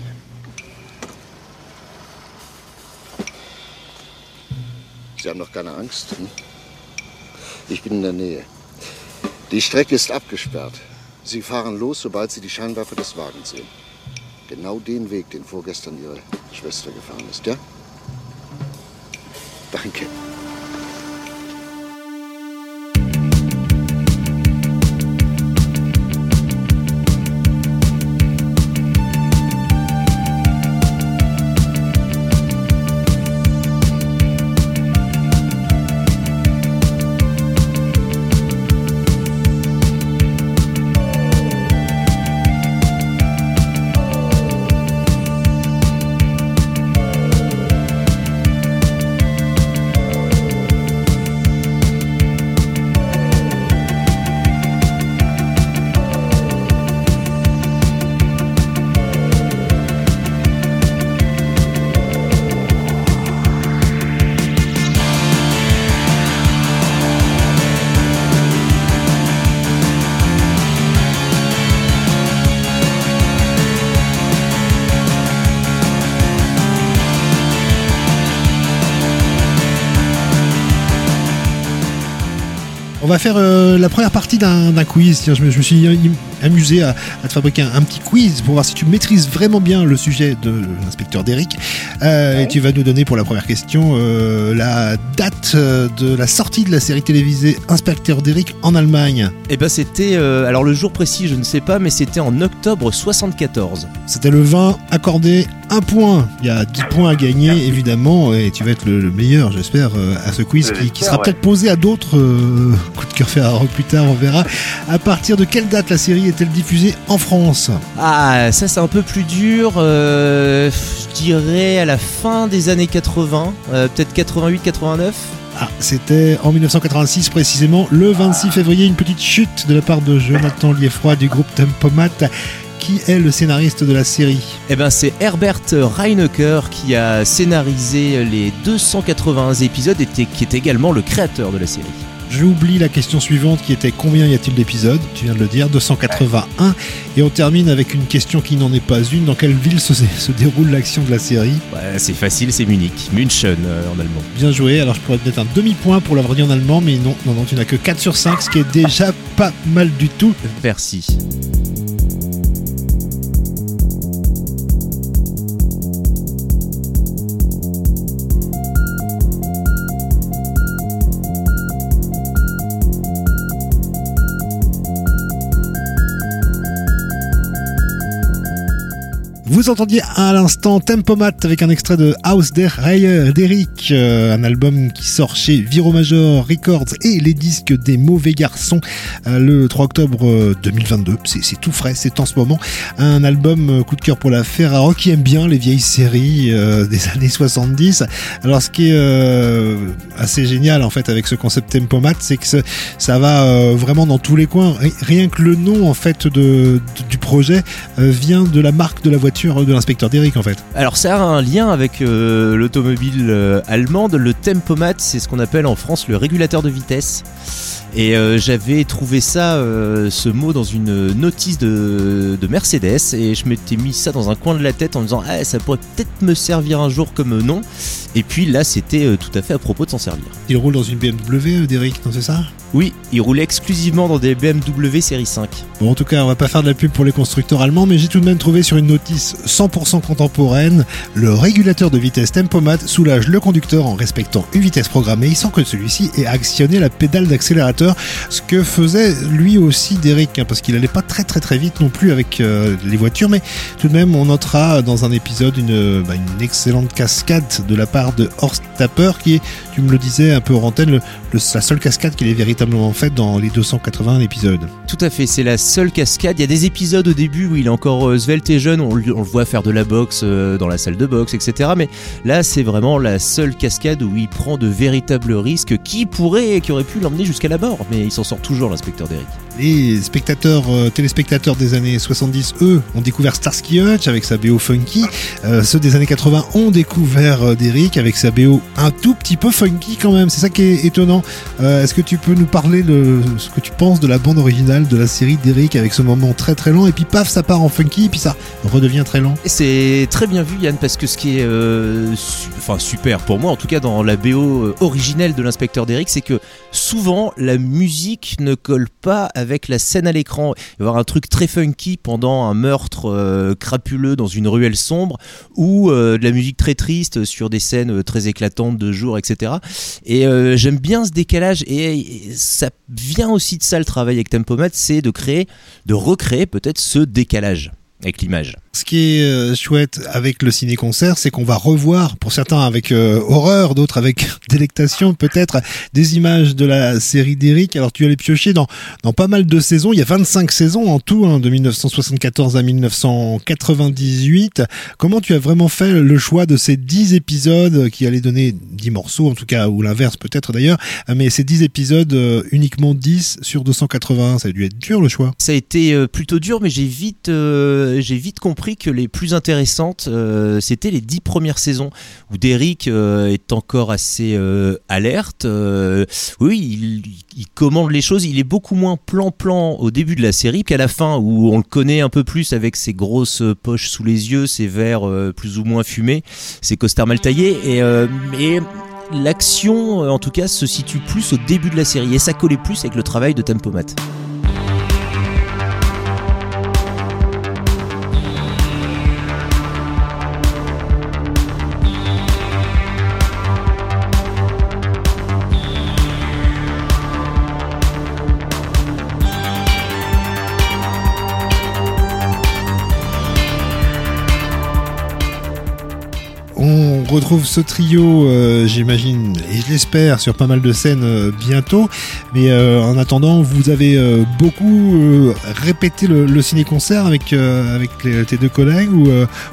Sie haben doch keine Angst. Hm? Ich bin in der Nähe. Die Strecke ist abgesperrt. Sie fahren los, sobald Sie die Scheinwerfer des Wagens sehen. Genau den Weg, den vorgestern Ihre Schwester gefahren ist, ja? Danke. On va faire euh, la première partie d'un quiz. Tiens, je, me, je me suis im- amusé à, à te fabriquer un, un petit quiz pour voir si tu maîtrises vraiment bien le sujet de l'inspecteur Derrick. Euh, Et tu vas nous donner pour la première question euh, la date euh, de la sortie de la série télévisée Inspecteur Derrick en Allemagne. Et ben c'était, euh, alors le jour précis, je ne sais pas, mais c'était en octobre 74. C'était le 20 accordé un point. Il y a 10 points à gagner évidemment et tu vas être le, le meilleur j'espère euh, à ce quiz qui, qui sera ouais. peut-être posé à d'autres euh, coups de cœur fait à rock plus tard on verra. À partir de quelle date la série est-elle diffusée en France? Ah, ça c'est un peu plus dur, euh, je dirais à la fin des années 80, euh, peut-être 88-89. Ah, c'était en 1986 précisément, le 26 février, une petite chute de la part de Jonathan Lieffroy du groupe Tempomat, qui est le scénariste de la série? Eh ben c'est Herbert Reinecker qui a scénarisé les 281 épisodes et qui est également le créateur de la série. J'oublie la question suivante qui était combien y a-t-il d'épisodes? Tu viens de le dire, 281. Et on termine avec une question qui n'en est pas une. Dans quelle ville se, se déroule l'action de la série? Ouais, c'est facile, c'est Munich, München euh, en allemand. Bien joué, alors je pourrais te mettre un demi-point pour l'avoir dit en allemand, mais non, non, non, tu n'as que 4 sur 5, ce qui est déjà pas mal du tout. Merci. Vous entendiez à l'instant Tempomat avec un extrait de House der Reihe d'Eric, euh, un album qui sort chez Viro Major Records et les disques des mauvais garçons euh, le 3 octobre euh, 2022. C'est c'est tout frais, c'est en ce moment. Un album euh, coup de cœur pour la Ferraro qui aime bien les vieilles séries euh, des années 70. Alors ce qui est euh, assez génial en fait avec ce concept Tempomat, c'est que ça va euh, vraiment dans tous les coins. Ri- Rien que le nom en fait du projet euh, vient de la marque de la voiture de l'inspecteur Derrick en fait. Alors ça a un lien avec euh, l'automobile euh, allemande. Le tempomat, c'est ce qu'on appelle en France le régulateur de vitesse. Et euh, j'avais trouvé ça, euh, ce mot, dans une notice de, de Mercedes, et je m'étais mis ça dans un coin de la tête en me disant, ah, ça pourrait peut-être me servir un jour comme nom. Et puis là, c'était euh, tout à fait à propos de s'en servir. Il roule dans une BMW, Derek, non c'est ça? Oui, il roulait exclusivement dans des BMW série 5. Bon, en tout cas, on va pas faire de la pub pour les constructeurs allemands, mais j'ai tout de même trouvé sur une notice 100% contemporaine le régulateur de vitesse Tempomat soulage le conducteur en respectant une vitesse programmée sans que celui-ci ait actionné la pédale d'accélérateur, ce que faisait lui aussi Derek, hein, parce qu'il allait pas très très très vite non plus avec euh, les voitures, mais tout de même, on notera dans un épisode une, bah, une excellente cascade de la part de Horst Tapper, qui est, tu me le disais un peu en antenne, le, le- la seule cascade qu'il ait véritablement faite dans les 280 épisodes. Tout à fait, c'est la seule cascade. Il y a des épisodes au début où il est encore euh, svelte et jeune, on, le- on le voit faire de la boxe euh, dans la salle de boxe, etc. Mais là, c'est vraiment la seule cascade où il prend de véritables risques qui pourraient, qui auraient pu l'emmener jusqu'à la mort. Mais il s'en sort toujours, l'inspecteur Derrick. Les spectateurs, euh, téléspectateurs des années 70, eux, ont découvert Starsky Hutch avec sa BO funky. Euh, ceux des années 80 ont découvert Derrick avec sa BO un tout petit peu funky quand même. C'est ça qui est étonnant. Euh, Est-ce que tu peux nous parler de ce que tu penses de la bande originale de la série Derrick avec ce moment très très lent et puis paf, ça part en funky et puis ça redevient très lent. C'est très bien vu Yann parce que ce qui est euh, enfin super pour moi en tout cas dans la BO euh, originelle de l'inspecteur Derrick c'est que souvent la musique ne colle pas avec la scène à l'écran. Il va y avoir un truc très funky pendant un meurtre crapuleux dans une ruelle sombre ou de la musique très triste sur des scènes très éclatantes de jour etc. Et euh, j'aime bien ce décalage et, et ça vient aussi de ça le travail avec Tempomat c'est de créer, de recréer peut-être ce décalage avec l'image. Ce qui est euh, chouette avec le ciné-concert, c'est qu'on va revoir, pour certains avec euh, horreur, d'autres avec délectation peut-être, des images de la série d'Eric. Alors tu allais piocher dans, dans pas mal de saisons, il y a 25 saisons en tout, hein, de 1974 à 1998. Comment tu as vraiment fait le choix de ces 10 épisodes qui allaient donner 10 morceaux, en tout cas, ou l'inverse peut-être d'ailleurs, mais ces 10 épisodes, euh, uniquement 10 sur 280, ça a dû être dur le choix. Ça a été plutôt dur, mais j'ai vite compris que les plus intéressantes, euh, c'était les dix premières saisons, où Derrick euh, est encore assez euh, alerte. oui, il, il commande les choses. Il est beaucoup moins plan-plan au début de la série qu'à la fin, où on le connaît un peu plus avec ses grosses poches sous les yeux, ses verres plus ou moins fumés, ses costards mal taillés, et euh, mais l'action, en tout cas, se situe plus au début de la série, et ça collait plus avec le travail de Tempomat. Retrouve ce trio, euh, j'imagine, et je l'espère, sur pas mal de scènes euh, bientôt. Mais euh, en attendant, vous avez beaucoup répété le, ciné-concert avec, avec tes deux collègues ou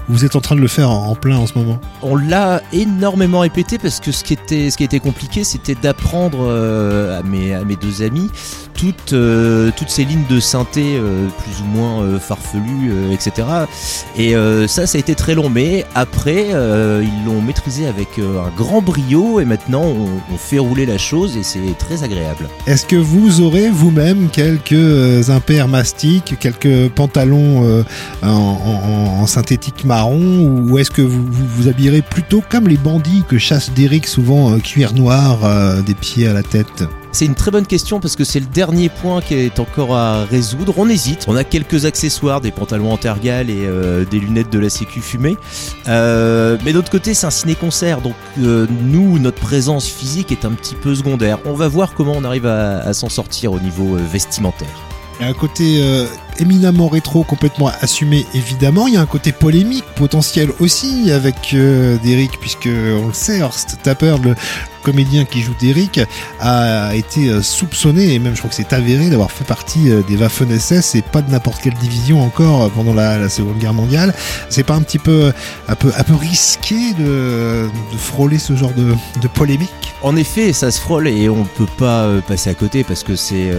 vous êtes en train de le faire en, en plein en ce moment? On l'a énormément répété parce que ce qui était, ce qui était compliqué, c'était d'apprendre à, mes, à mes deux amis toutes, toutes ces lignes de synthé plus ou moins farfelues, etc. Et ça, ça a été très long. Mais après, ils l'ont avec euh, un grand brio et maintenant, on, fait rouler la chose et c'est très agréable. Est-ce que vous aurez vous-même quelques euh, impairs mastiques, quelques pantalons euh, en, synthétique marron ou est-ce que vous, vous habillerez plutôt comme les bandits que chasse Derrick, souvent cuir noir, des pieds à la tête? C'est une très bonne question parce que c'est le dernier point qui est encore à résoudre. On hésite. On a quelques accessoires, des pantalons en tergal et euh, des lunettes de la sécu fumée. Euh, mais d'autre côté, c'est un ciné-concert. Donc euh, nous, notre présence physique est un petit peu secondaire. On va voir comment on arrive à, s'en sortir au niveau vestimentaire. Il y a un côté éminemment rétro, complètement assumé évidemment. Il y a un côté polémique potentiel aussi avec euh, puisque on le sait, Horst Tapper, le comédien qui joue Derrick, a été euh, soupçonné, et même je crois que c'est avéré, d'avoir fait partie euh, des Waffen-SS et pas de n'importe quelle division encore euh, pendant la, Seconde Guerre mondiale. C'est pas un petit peu, un peu, un peu risqué de, frôler ce genre de, polémique? En effet, ça se frôle et on peut pas passer à côté parce que c'est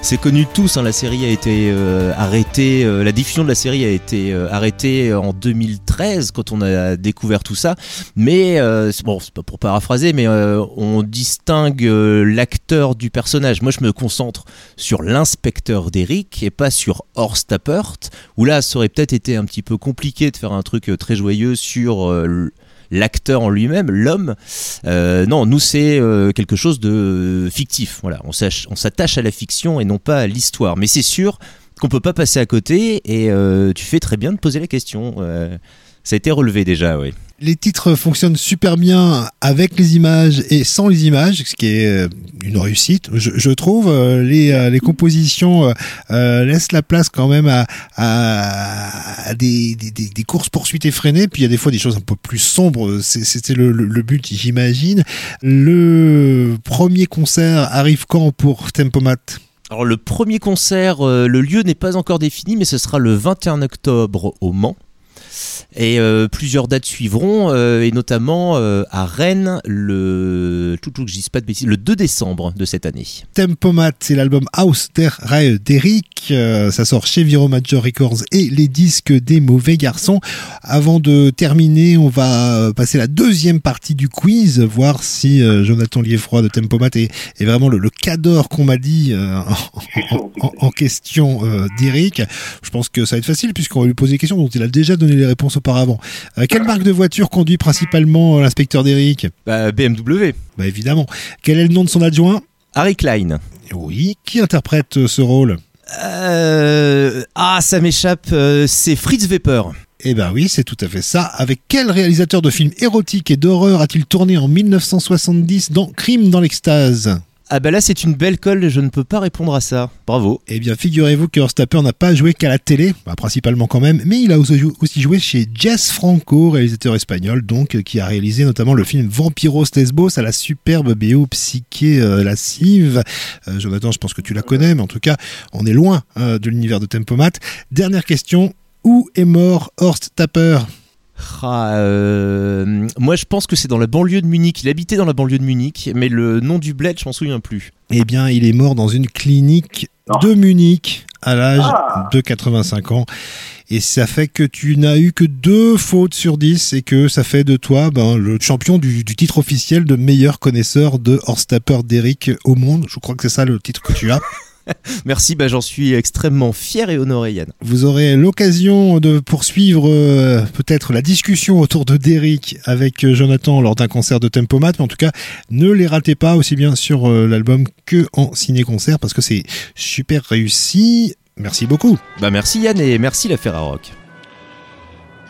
c'est connu de tous. hein, la série a été arrêté, euh, la diffusion de la série a été euh, arrêtée en 2013 quand on a découvert tout ça. Mais euh, bon, c'est pas pour paraphraser, mais euh, on distingue euh, l'acteur du personnage. Moi, je me concentre sur l'inspecteur d'Eric et pas sur Horst Tappert, où là, ça aurait peut-être été un petit peu compliqué de faire un truc euh, très joyeux sur euh, l'acteur en lui-même, l'homme. Euh, non, nous c'est euh, quelque chose de euh, fictif. Voilà, on s'attache à la fiction et non pas à l'histoire. Mais c'est sûr qu'on peut pas passer à côté et euh, tu fais très bien de poser la question. Euh, ça a été relevé déjà, oui. Les titres fonctionnent super bien avec les images et sans les images, ce qui est euh, une réussite, je, trouve. Les, compositions laissent la place quand même à, des, des, des- des courses poursuites effrénées, puis il y a des fois des choses un peu plus sombres. C'était le, le, le but, j'imagine. Le premier concert arrive quand pour Tempomat? Alors le premier concert, euh, le lieu n'est pas encore défini, mais ce sera le 21 octobre au Mans. Et euh, plusieurs dates suivront, euh, et notamment euh, à Rennes le, tout, tout, je pas de bêtises, le 2 décembre de cette année. Tempomat, c'est l'album House der Reihe d'Eric. Euh, ça sort chez Viro Major Records et les disques des mauvais garçons. Avant de terminer, on va passer la deuxième partie du quiz, voir si euh, Jonathan Lieffroy de Tempomat est, est vraiment le, le cador qu'on m'a dit euh, en, en- en question euh, d'Eric. Je pense que ça va être facile puisqu'on va lui poser des questions dont il a déjà donné les réponses auparavant. Euh, quelle marque de voiture conduit principalement euh, l'inspecteur d'Eric Bah, BMW. Bah évidemment. Quel est le nom de son adjoint? Harry Klein. Oui. Qui interprète euh, ce rôle? Euh, ah, ça m'échappe, c'est Fritz Weber. Eh ben oui, c'est tout à fait ça. Avec quel réalisateur de films érotiques et d'horreur a-t-il tourné en 1970 dans Crime dans l'extase? Ah bah là c'est une belle colle, je ne peux pas répondre à ça. Bravo. Eh bien, figurez-vous que Horstapper n'a pas joué qu'à la télé, bah, principalement quand même, mais il a aussi joué chez Jess Franco, réalisateur espagnol, donc, euh, qui a réalisé notamment le film Vampiros Lesbos à la superbe BO psyché euh, lascive. Euh, Jonathan, je pense que tu la connais, mais en tout cas, on est loin euh, de l'univers de Tempomat. Dernière question, où est mort Horst Tapper? Ah, euh, moi je pense que c'est dans la banlieue de Munich. Il habitait dans la banlieue de Munich, mais le nom du bled, je m'en souviens plus. Eh bien, il est mort dans une clinique de Munich à l'âge de 85 ans. Et ça fait que tu n'as eu que deux fautes sur 10 et que ça fait de toi ben, le champion du, du titre officiel de meilleur connaisseur de Horstapper d'Eric au monde. Je crois que c'est ça le titre que tu as. Merci, bah j'en suis extrêmement fier et honoré Yann. Vous aurez l'occasion de poursuivre euh, peut-être la discussion autour de Derrick avec euh, Jonathan lors d'un concert de Tempomat, mais en tout cas, ne les ratez pas aussi bien sur euh, l'album que en ciné-concert parce que c'est super réussi. Merci beaucoup. Bah merci Yann et merci la Ferrarock.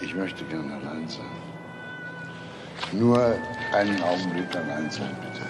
Ich möchte gerne allein sein. Nur einen Augenblick allein sein, bitte.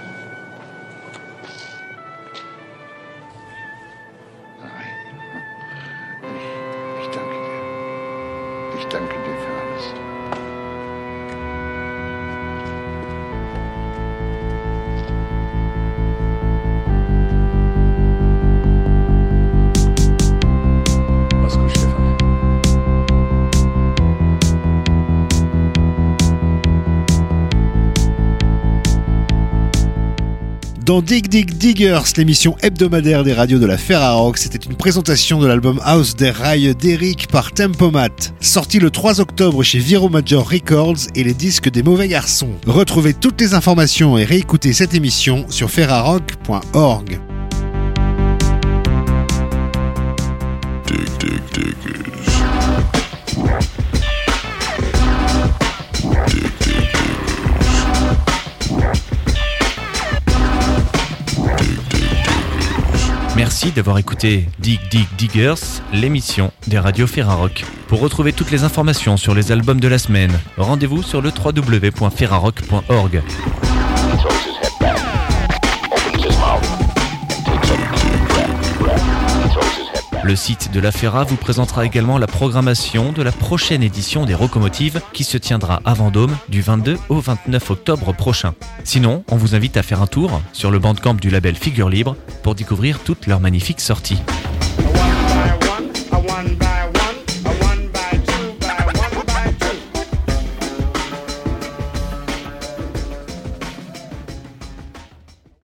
Dans Dig Dig Diggers, l'émission hebdomadaire des radios de la Ferrarock, c'était une présentation de l'album House des Rails d'Eric par Tempomat, sorti le 3 octobre chez Viro Major Records et les disques des mauvais garçons. Retrouvez toutes les informations et réécoutez cette émission sur ferrarock.org. D'avoir écouté Dig Dig Diggers, l'émission des radios Ferrarock. Pour retrouver toutes les informations sur les albums de la semaine, rendez-vous sur le www.ferrarock.org. Le site de la Ferra vous présentera également la programmation de la prochaine édition des Rocomotives qui se tiendra à Vendôme du 22 au 29 octobre prochain. Sinon, on vous invite à faire un tour sur le bandcamp du label Figure Libre pour découvrir toutes leurs magnifiques sorties.